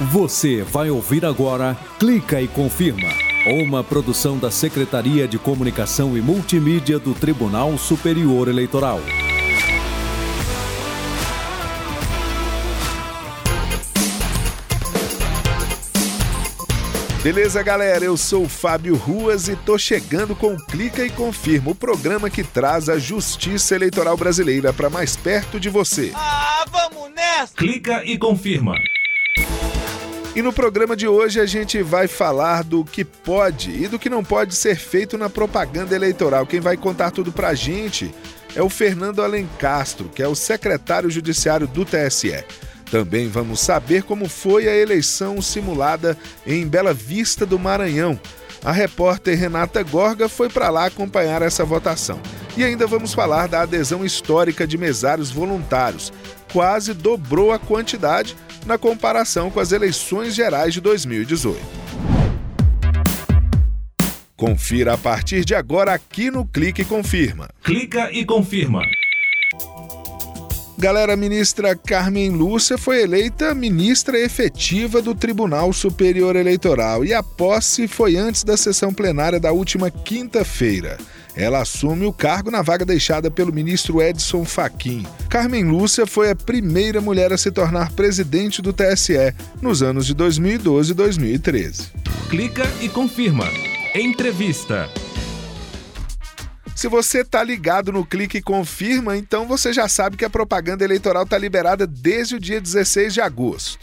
Você vai ouvir agora Clica e Confirma, uma produção da Secretaria de Comunicação e Multimídia do Tribunal Superior Eleitoral. Beleza, galera? Eu sou o Fábio Ruas e tô chegando com o Clica e Confirma, o programa que traz a justiça eleitoral brasileira para mais perto de você. Ah, vamos nessa! Clica e confirma. E no programa de hoje a gente vai falar do que pode e do que não pode ser feito na propaganda eleitoral. Quem vai contar tudo pra gente é o Fernando Alencastro, que é o secretário judiciário do TSE. Também vamos saber como foi a eleição simulada em Bela Vista do Maranhão. A repórter Renata Gorga foi para lá acompanhar essa votação. E ainda vamos falar da adesão histórica de mesários voluntários. Quase dobrou a quantidade na comparação com as eleições gerais de 2018. Confira a partir de agora aqui no Clique Confirma. Clica e confirma. Galera, a ministra Carmen Lúcia foi eleita ministra efetiva do Tribunal Superior Eleitoral e a posse foi antes da sessão plenária da última quinta-feira. Ela assume o cargo na vaga deixada pelo ministro Edson Fachin. Carmen Lúcia foi a primeira mulher a se tornar presidente do TSE nos anos de 2012 e 2013. Clica e confirma. Entrevista. Se você tá ligado no clique e confirma, então você já sabe que a propaganda eleitoral tá liberada desde o dia 16 de agosto.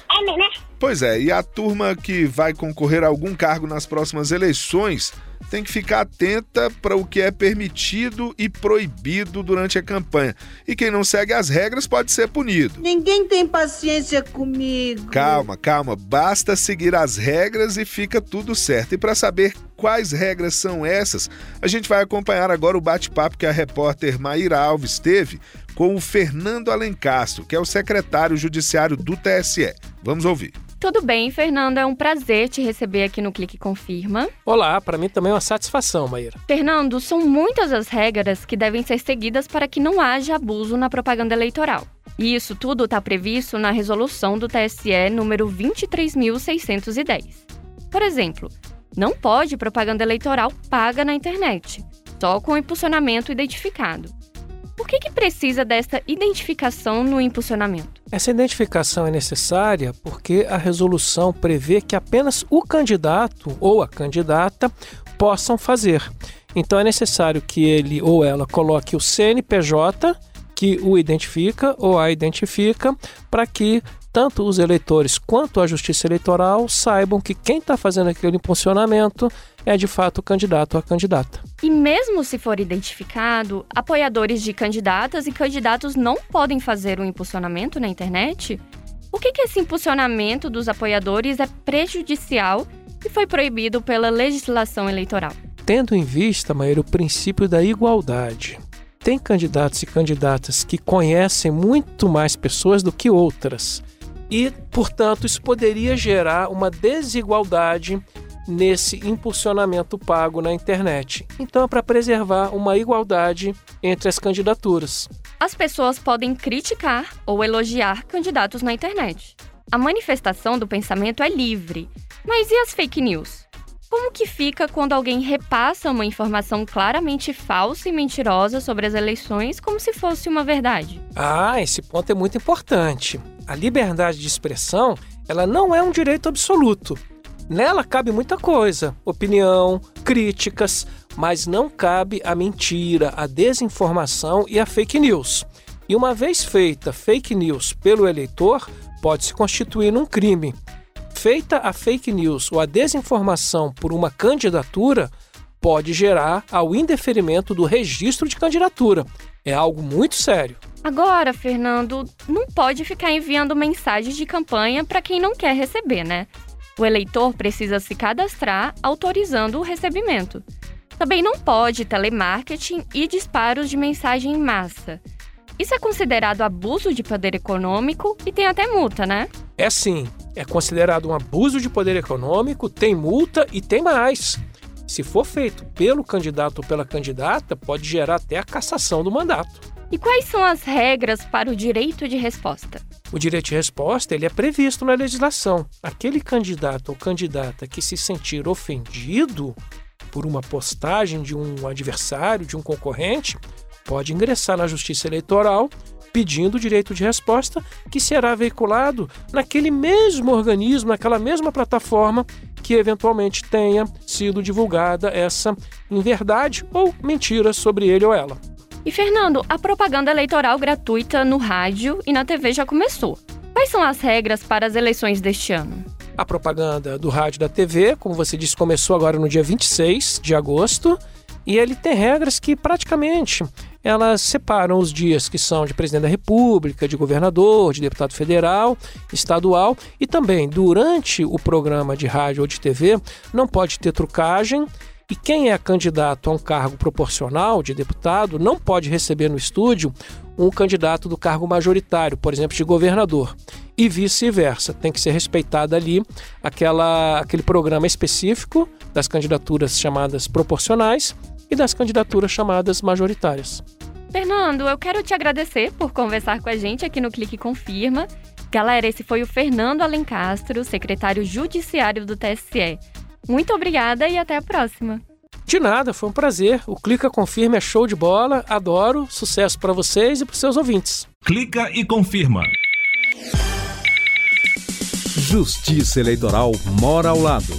Pois é, e a turma que vai concorrer a algum cargo nas próximas eleições tem que ficar atenta para o que é permitido e proibido durante a campanha. E quem não segue as regras pode ser punido. Ninguém tem paciência comigo. Calma, calma. Basta seguir as regras e fica tudo certo. E para saber quais regras são essas, a gente vai acompanhar agora o bate-papo que a repórter Maíra Alves teve com o Fernando Alencastro, que é o secretário judiciário do TSE. Vamos ouvir. Tudo bem, Fernando, é um prazer te receber aqui no Clique Confirma. Olá, para mim também é uma satisfação, Maíra. Fernando, são muitas as regras que devem ser seguidas para que não haja abuso na propaganda eleitoral. E isso tudo está previsto na resolução do TSE número 23.610. Por exemplo, não pode propaganda eleitoral paga na internet, só com impulsionamento identificado. Por que, que precisa dessa identificação no impulsionamento? Essa identificação é necessária porque a resolução prevê que apenas o candidato ou a candidata possam fazer. Então é necessário que ele ou ela coloque o CNPJ que o identifica ou a identifica para que tanto os eleitores quanto a Justiça Eleitoral saibam que quem está fazendo aquele impulsionamento é de fato o candidato ou a candidata. E mesmo se for identificado, apoiadores de candidatas e candidatos não podem fazer um impulsionamento na internet? Por que, que esse impulsionamento dos apoiadores é prejudicial e foi proibido pela legislação eleitoral? Tendo em vista, Maíra, o princípio da igualdade. Tem candidatos e candidatas que conhecem muito mais pessoas do que outras e, portanto, isso poderia gerar uma desigualdade nesse impulsionamento pago na internet. Então, é para preservar uma igualdade entre as candidaturas. As pessoas podem criticar ou elogiar candidatos na internet. A manifestação do pensamento é livre. Mas e as fake news? Como que fica quando alguém repassa uma informação claramente falsa e mentirosa sobre as eleições como se fosse uma verdade? Ah, esse ponto é muito importante. A liberdade de expressão, ela não é um direito absoluto. Nela cabe muita coisa, opinião, críticas, mas não cabe a mentira, a desinformação e a fake news. E uma vez feita fake news pelo eleitor, pode se constituir num crime. Feita a fake news ou a desinformação por uma candidatura, pode gerar ao indeferimento do registro de candidatura. É algo muito sério. Agora, Fernando, não pode ficar enviando mensagens de campanha para quem não quer receber, né? O eleitor precisa se cadastrar autorizando o recebimento. Também não pode telemarketing e disparos de mensagem em massa. Isso é considerado abuso de poder econômico e tem até multa, né? É sim, é considerado um abuso de poder econômico, tem multa e tem mais. Se for feito pelo candidato ou pela candidata, pode gerar até a cassação do mandato. E quais são as regras para o direito de resposta? O direito de resposta ele é previsto na legislação. Aquele candidato ou candidata que se sentir ofendido por uma postagem de um adversário, de um concorrente, pode ingressar na Justiça Eleitoral pedindo o direito de resposta, que será veiculado naquele mesmo organismo, naquela mesma plataforma que eventualmente tenha sido divulgada essa inverdade ou mentira sobre ele ou ela. E Fernando, a propaganda eleitoral gratuita no rádio e na TV já começou. Quais são as regras para as eleições deste ano? A propaganda do rádio e da TV, como você disse, começou agora no dia 26 de agosto, e ele tem regras que praticamente elas separam os dias que são de presidente da República, de governador, de deputado federal, estadual e também durante o programa de rádio ou de TV não pode ter trucagem, e quem é candidato a um cargo proporcional de deputado não pode receber no estúdio um candidato do cargo majoritário, por exemplo, de governador. E vice-versa. Tem que ser respeitada ali aquela, aquele programa específico das candidaturas chamadas proporcionais e das candidaturas chamadas majoritárias. Fernando, eu quero te agradecer por conversar com a gente aqui no Clique Confirma. Galera, esse foi o Fernando Alencastro, secretário judiciário do TSE. Muito obrigada e até a próxima. De nada, foi um prazer. O Clica Confirma é show de bola, adoro. Sucesso para vocês e para seus ouvintes. Clica e confirma. Justiça Eleitoral mora ao lado.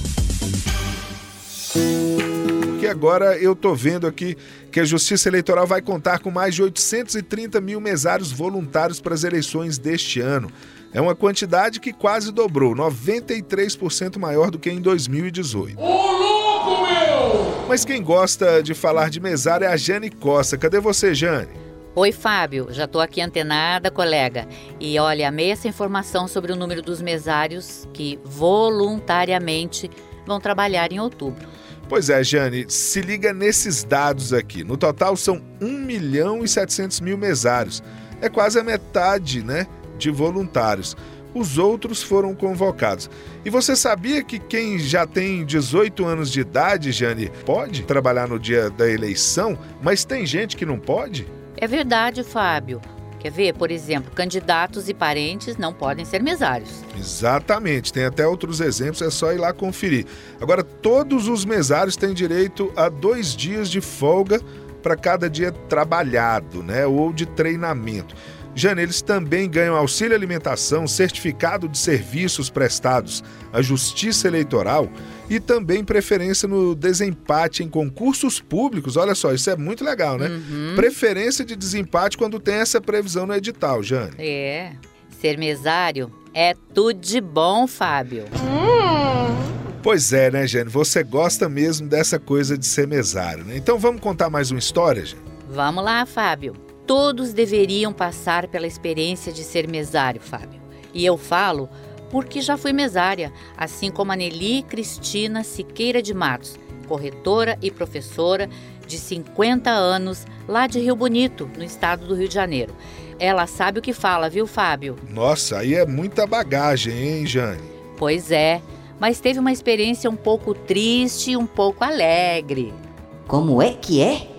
Que agora eu tô vendo aqui que a Justiça Eleitoral vai contar com mais de 830 mil mesários voluntários para as eleições deste ano. É uma quantidade que quase dobrou, 93% maior do que em 2018. Ô, louco, meu! Mas quem gosta de falar de mesário é a Jane Costa. Cadê você, Jane? Oi, Fábio. Já tô aqui antenada, colega. E olha, amei essa informação sobre o número dos mesários que voluntariamente vão trabalhar em outubro. Pois é, Jane, se liga nesses dados aqui. No total são 1 milhão e 700 mil mesários. É quase a metade, né? de voluntários. Os outros foram convocados. E você sabia que quem já tem 18 anos de idade, Jane, pode trabalhar no dia da eleição, mas tem gente que não pode? É verdade, Fábio. Quer ver, por exemplo, candidatos e parentes não podem ser mesários. Exatamente, tem até outros exemplos, é só ir lá conferir. Agora, todos os mesários têm direito a dois dias de folga para cada dia trabalhado, né? Ou de treinamento. Jane, eles também ganham auxílio alimentação, certificado de serviços prestados à Justiça Eleitoral e também preferência no desempate em concursos públicos. Olha só, isso é muito legal, né? Uhum. Preferência de desempate quando tem essa previsão no edital, Jane. É. Ser mesário é tudo de bom, Fábio. Hum. Pois é, né, Jane? Você gosta mesmo dessa coisa de ser mesário, né? Então vamos contar mais uma história, Jane? Vamos lá, Fábio. Todos deveriam passar pela experiência de ser mesário, Fábio. E eu falo porque já fui mesária, assim como a Nelly Cristina Siqueira de Matos, corretora e professora de 50 anos lá de Rio Bonito, no estado do Rio de Janeiro. Ela sabe o que fala, viu, Fábio? Nossa, aí é muita bagagem, hein, Jane? Pois é, mas teve uma experiência um pouco triste e um pouco alegre. Como é que é?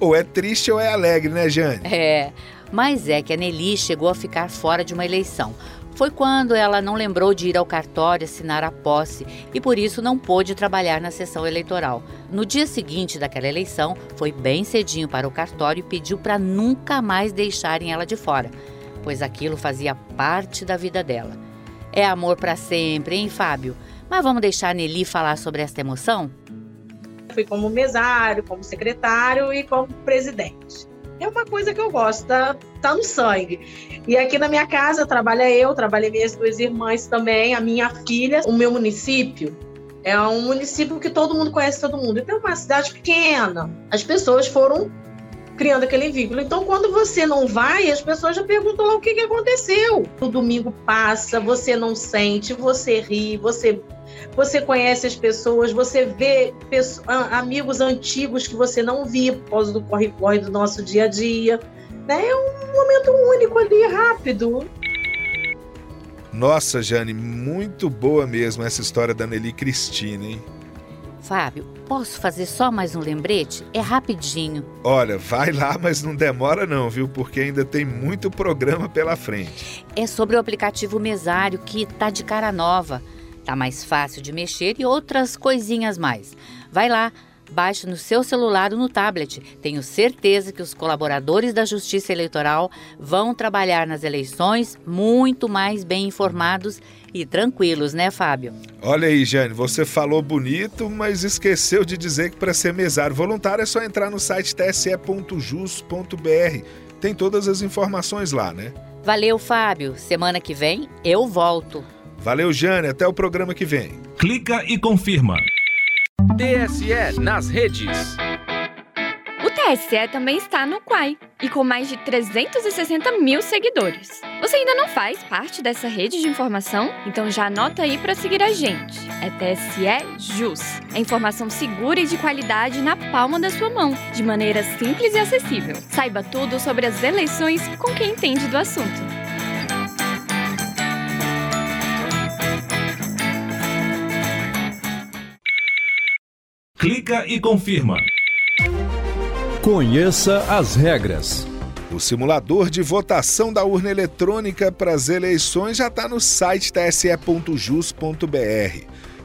Ou é triste ou é alegre, né, Jane? É, mas é que a Nelly chegou a ficar fora de uma eleição. Foi quando ela não lembrou de ir ao cartório assinar a posse e por isso não pôde trabalhar na sessão eleitoral. No dia seguinte daquela eleição, foi bem cedinho para o cartório e pediu para nunca mais deixarem ela de fora, pois aquilo fazia parte da vida dela. É amor para sempre, hein, Fábio? Mas vamos deixar a Nelly falar sobre esta emoção? Fui como mesário, como secretário e como presidente. É uma coisa que eu gosto, tá, tá no sangue. E aqui na minha casa trabalha eu, trabalhei minhas duas irmãs também, a minha filha. O meu município é um município que todo mundo conhece todo mundo. Então é uma cidade pequena. As pessoas foram criando aquele vínculo. Então, quando você não vai, as pessoas já perguntam lá o que, que aconteceu. O domingo passa, você não sente, você ri, você você conhece as pessoas, você vê pessoas, amigos antigos que você não via por causa do corre-corre do nosso dia a dia. Né? É um momento único ali, rápido. Nossa, Jane, muito boa mesmo essa história da Nelly Cristina, hein? Fábio, posso fazer só mais um lembrete? É rapidinho. Olha, vai lá, mas não demora não, viu? Porque ainda tem muito programa pela frente. É sobre o aplicativo Mesário que tá de cara nova. Tá mais fácil de mexer e outras coisinhas mais. Vai lá, baixe no seu celular ou no tablet. Tenho certeza que os colaboradores da Justiça Eleitoral vão trabalhar nas eleições muito mais bem informados e tranquilos, né, Fábio? Olha aí, Jane, você falou bonito, mas esqueceu de dizer que para ser mesário voluntário é só entrar no site tse.jus.br. Tem todas as informações lá, né? Valeu, Fábio. Semana que vem eu volto. Valeu, Jane. Até o programa que vem. Clica e confirma. TSE nas redes. O TSE também está no Quai e com mais de 360 mil seguidores. Você ainda não faz parte dessa rede de informação? Então já anota aí para seguir a gente. É TSE Jus. É informação segura e de qualidade na palma da sua mão, de maneira simples e acessível. Saiba tudo sobre as eleições com quem entende do assunto. Clica e confirma. Conheça as regras. O simulador de votação da urna eletrônica para as eleições já está no site tse.jus.br.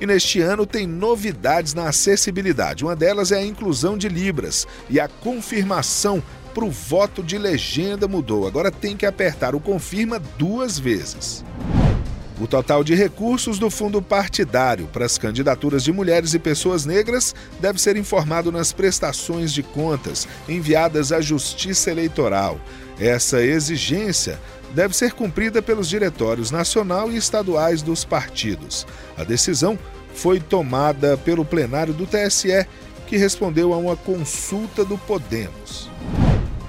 E neste ano tem novidades na acessibilidade. Uma delas é a inclusão de Libras e a confirmação para o voto de legenda mudou. Agora tem que apertar o confirma duas vezes. O total de recursos do fundo partidário para as candidaturas de mulheres e pessoas negras deve ser informado nas prestações de contas enviadas à Justiça Eleitoral. Essa exigência deve ser cumprida pelos diretórios nacional e estaduais dos partidos. A decisão foi tomada pelo plenário do TSE, que respondeu a uma consulta do Podemos.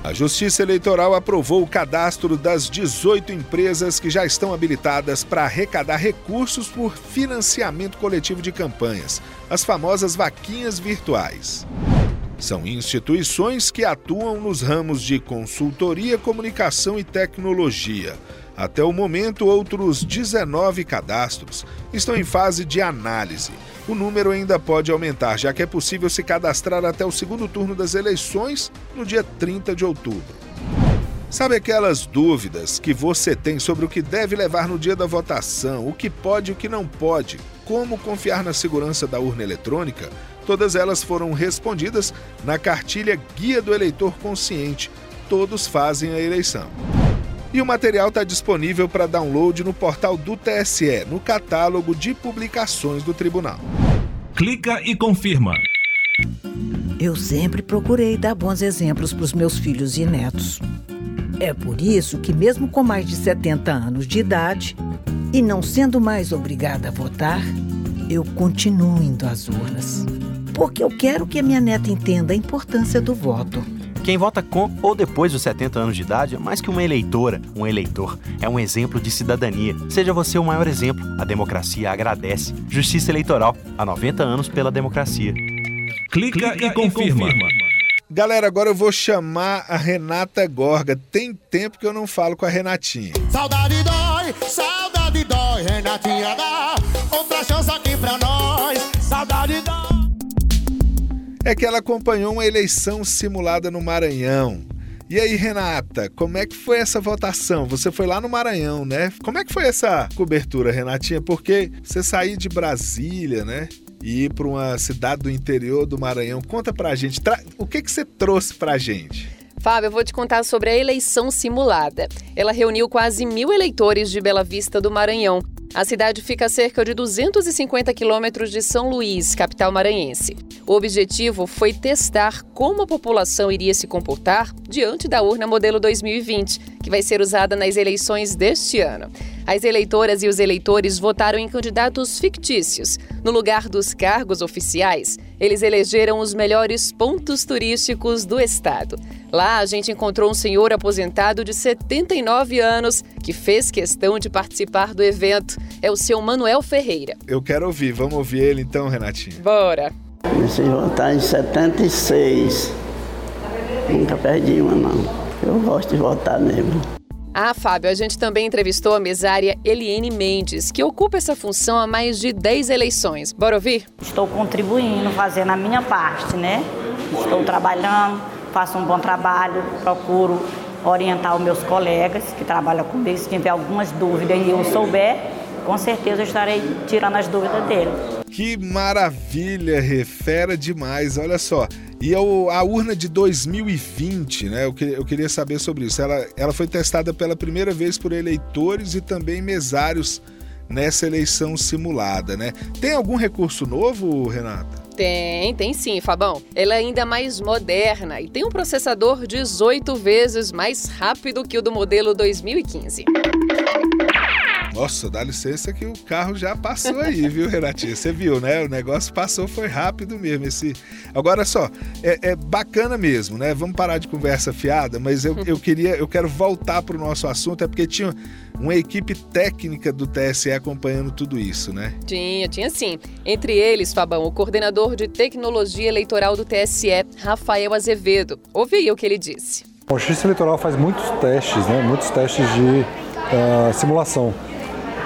A Justiça Eleitoral aprovou o cadastro das 18 empresas que já estão habilitadas para arrecadar recursos por financiamento coletivo de campanhas, as famosas vaquinhas virtuais. São instituições que atuam nos ramos de consultoria, comunicação e tecnologia. Até o momento, outros 19 cadastros estão em fase de análise o número ainda pode aumentar, já que é possível se cadastrar até o segundo turno das eleições no dia 30 de outubro. Sabe aquelas dúvidas que você tem sobre o que deve levar no dia da votação, o que pode e o que não pode, como confiar na segurança da urna eletrônica? Todas elas foram respondidas na cartilha Guia do Eleitor Consciente. Todos fazem a eleição. E o material está disponível para download no portal do TSE, no catálogo de publicações do tribunal. Clica e confirma. Eu sempre procurei dar bons exemplos para os meus filhos e netos. É por isso que, mesmo com mais de 70 anos de idade e não sendo mais obrigada a votar, eu continuo indo às urnas. Porque eu quero que a minha neta entenda a importância do voto. Quem vota com ou depois dos 70 anos de idade é mais que uma eleitora, um eleitor. É um exemplo de cidadania. Seja você o maior exemplo. A democracia agradece. Justiça Eleitoral. Há 90 anos pela democracia. Clica, Clica e, confirma. e confirma. Galera, agora eu vou chamar a Renata Gorga. Tem tempo que eu não falo com a Renatinha. Saudade dói, saudade dói, Renatinha dá outra chance aqui pra nós. Saudade dói é que ela acompanhou uma eleição simulada no Maranhão. E aí, Renata, como é que foi essa votação? Você foi lá no Maranhão, né? Como é que foi essa cobertura, Renatinha? Porque você sair de Brasília, né? E ir para uma cidade do interior do Maranhão. Conta pra gente, o que, que você trouxe pra gente? Fábio, eu vou te contar sobre a eleição simulada. Ela reuniu quase mil eleitores de Bela Vista do Maranhão. A cidade fica a cerca de 250 quilômetros de São Luís, capital maranhense. O objetivo foi testar como a população iria se comportar diante da urna modelo 2020, que vai ser usada nas eleições deste ano. As eleitoras e os eleitores votaram em candidatos fictícios. No lugar dos cargos oficiais, eles elegeram os melhores pontos turísticos do estado. Lá a gente encontrou um senhor aposentado de 79 anos que fez questão de participar do evento. É o seu Manuel Ferreira. Eu quero ouvir, vamos ouvir ele então, Renatinho. Bora. A votar em 76. Nunca perdi uma, não. Eu gosto de votar mesmo. Ah, Fábio, a gente também entrevistou a mesária Eliene Mendes, que ocupa essa função há mais de 10 eleições. Bora ouvir? Estou contribuindo, fazendo a minha parte, né? Estou trabalhando, faço um bom trabalho, procuro orientar os meus colegas que trabalham comigo. Se tiver algumas dúvidas e eu souber, com certeza eu estarei tirando as dúvidas dele. Que maravilha, refera demais, olha só. E a urna de 2020, né? Eu, eu queria saber sobre isso. Ela, ela foi testada pela primeira vez por eleitores e também mesários nessa eleição simulada, né? Tem algum recurso novo, Renata? Tem, tem sim, Fabão. Ela é ainda mais moderna e tem um processador 18 vezes mais rápido que o do modelo 2015. Nossa, dá licença que o carro já passou aí, viu, Renatinha? Você viu, né? O negócio passou, foi rápido mesmo. Esse... Agora só, é, é bacana mesmo, né? Vamos parar de conversa fiada, mas eu, eu queria, eu quero voltar para o nosso assunto, é porque tinha uma equipe técnica do TSE acompanhando tudo isso, né? Tinha, tinha sim. Entre eles, Fabão, o coordenador de tecnologia eleitoral do TSE, Rafael Azevedo. Ouvi aí o que ele disse. O Justiça Eleitoral faz muitos testes, né? Muitos testes de uh, simulação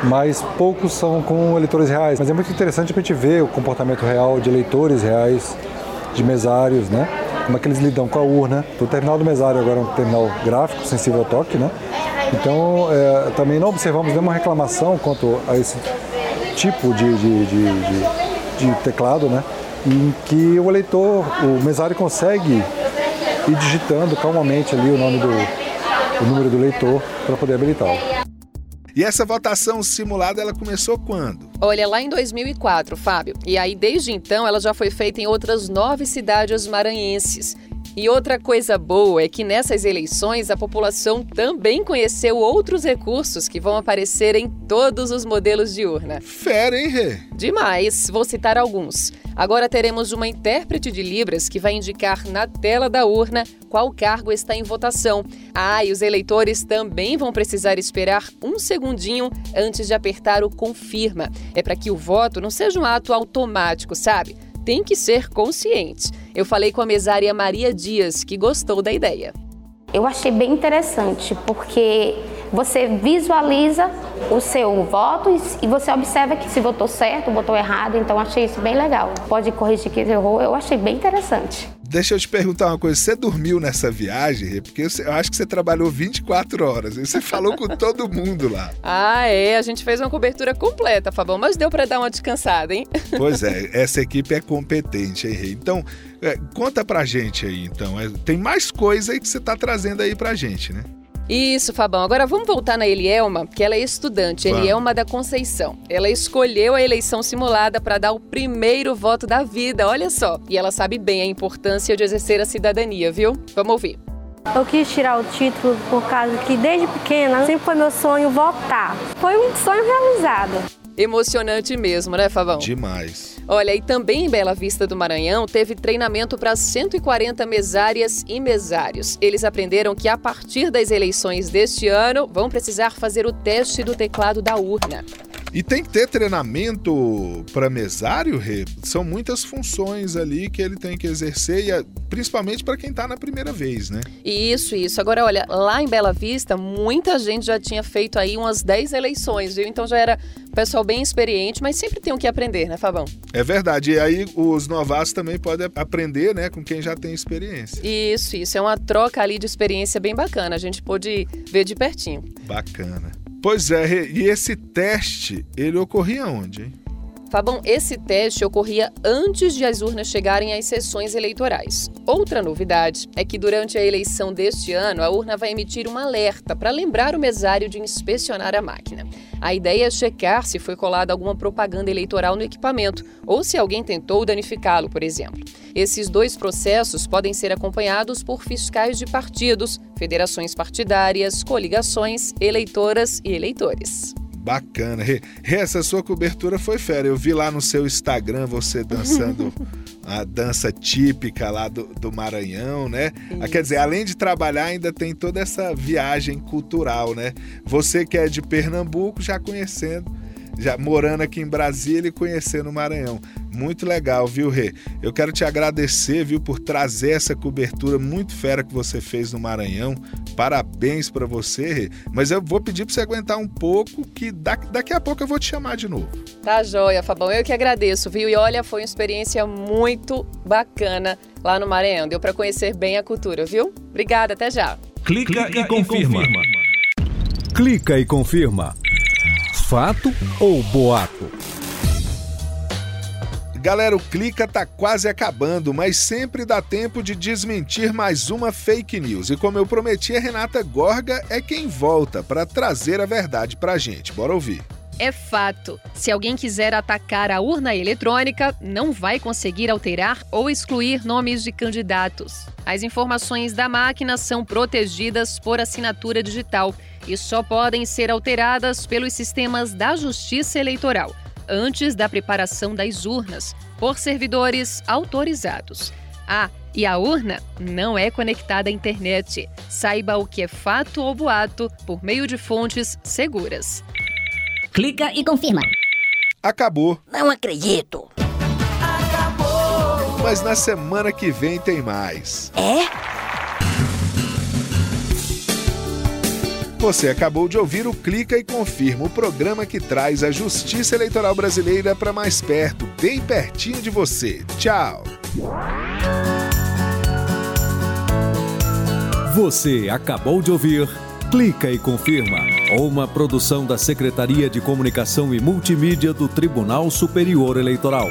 mas poucos são com eleitores reais. Mas é muito interessante a gente ver o comportamento real de eleitores reais, de mesários, né? Como é que eles lidam com a urna. O terminal do mesário agora é um terminal gráfico, sensível ao toque, né? Então, é, também não observamos nenhuma reclamação quanto a esse tipo de, de, de, de, teclado, né? Em que o eleitor, o mesário consegue ir digitando calmamente ali o nome do o número do eleitor para poder habilitá-lo. E essa votação simulada ela começou quando? Olha, lá em 2004, Fábio. E aí, desde então, ela já foi feita em outras nove cidades maranhenses. E outra coisa boa é que nessas eleições a população também conheceu outros recursos que vão aparecer em todos os modelos de urna. Fera, hein, Rê? Demais, vou citar alguns. Agora teremos uma intérprete de Libras que vai indicar na tela da urna qual cargo está em votação. Ah, e os eleitores também vão precisar esperar um segundinho antes de apertar o confirma. É para que o voto não seja um ato automático, sabe? tem que ser consciente. Eu falei com a mesária Maria Dias, que gostou da ideia. Eu achei bem interessante, porque você visualiza o seu voto e você observa que se votou certo, votou errado, então achei isso bem legal. Pode corrigir que errou, eu achei bem interessante. Deixa eu te perguntar uma coisa. Você dormiu nessa viagem? Porque eu acho que você trabalhou 24 horas. E você falou com todo mundo lá. Ah, é. A gente fez uma cobertura completa, Fabão. Mas deu para dar uma descansada, hein? Pois é. Essa equipe é competente, hein, Rei? Então, é, conta pra gente aí, então. É, tem mais coisa aí que você tá trazendo aí pra gente, né? Isso, Fabão. Agora vamos voltar na Elielma, que ela é estudante, vamos. Elielma da Conceição. Ela escolheu a eleição simulada para dar o primeiro voto da vida, olha só. E ela sabe bem a importância de exercer a cidadania, viu? Vamos ouvir. Eu quis tirar o título por causa que desde pequena sempre foi meu sonho votar. Foi um sonho realizado. Emocionante mesmo, né, Favão? Demais. Olha, e também em Bela Vista do Maranhão teve treinamento para 140 mesárias e mesários. Eles aprenderam que a partir das eleições deste ano vão precisar fazer o teste do teclado da urna. E tem que ter treinamento para mesário, Rê? São muitas funções ali que ele tem que exercer, e principalmente para quem está na primeira vez, né? Isso, isso. Agora, olha, lá em Bela Vista, muita gente já tinha feito aí umas 10 eleições, viu? Então já era pessoal bem experiente, mas sempre tem o que aprender, né, Fabão? É verdade. E aí os novatos também podem aprender, né, com quem já tem experiência. Isso, isso. É uma troca ali de experiência bem bacana. A gente pôde ver de pertinho. Bacana. Pois é, e esse teste, ele ocorria onde, hein? Fabão, esse teste ocorria antes de as urnas chegarem às sessões eleitorais. Outra novidade é que durante a eleição deste ano, a urna vai emitir um alerta para lembrar o mesário de inspecionar a máquina. A ideia é checar se foi colada alguma propaganda eleitoral no equipamento ou se alguém tentou danificá-lo, por exemplo. Esses dois processos podem ser acompanhados por fiscais de partidos, federações partidárias, coligações, eleitoras e eleitores. Bacana. Essa sua cobertura foi fera. Eu vi lá no seu Instagram você dançando a dança típica lá do, do Maranhão, né? Ah, quer dizer, além de trabalhar, ainda tem toda essa viagem cultural, né? Você que é de Pernambuco, já conhecendo, já morando aqui em Brasília e conhecendo o Maranhão. Muito legal, viu, Rê? Eu quero te agradecer, viu, por trazer essa cobertura muito fera que você fez no Maranhão. Parabéns para você, Rê. Mas eu vou pedir para você aguentar um pouco, que daqui a pouco eu vou te chamar de novo. Tá joia, Fabão. Eu que agradeço, viu? E olha, foi uma experiência muito bacana lá no Maranhão. Deu para conhecer bem a cultura, viu? Obrigada, até já. Clica, Clica e, confirma. e confirma. Clica e confirma. Fato ou boato? Galera, o Clica tá quase acabando, mas sempre dá tempo de desmentir mais uma fake news. E como eu prometi, a Renata Gorga é quem volta para trazer a verdade pra gente. Bora ouvir. É fato. Se alguém quiser atacar a urna eletrônica, não vai conseguir alterar ou excluir nomes de candidatos. As informações da máquina são protegidas por assinatura digital e só podem ser alteradas pelos sistemas da Justiça Eleitoral antes da preparação das urnas, por servidores autorizados. Ah, e a urna não é conectada à internet. Saiba o que é fato ou boato por meio de fontes seguras. Clica e confirma. Acabou. Não acredito. Acabou. Mas na semana que vem tem mais. É? Você acabou de ouvir o Clica e Confirma, o programa que traz a justiça eleitoral brasileira para mais perto, bem pertinho de você. Tchau. Você acabou de ouvir Clica e Confirma, uma produção da Secretaria de Comunicação e Multimídia do Tribunal Superior Eleitoral.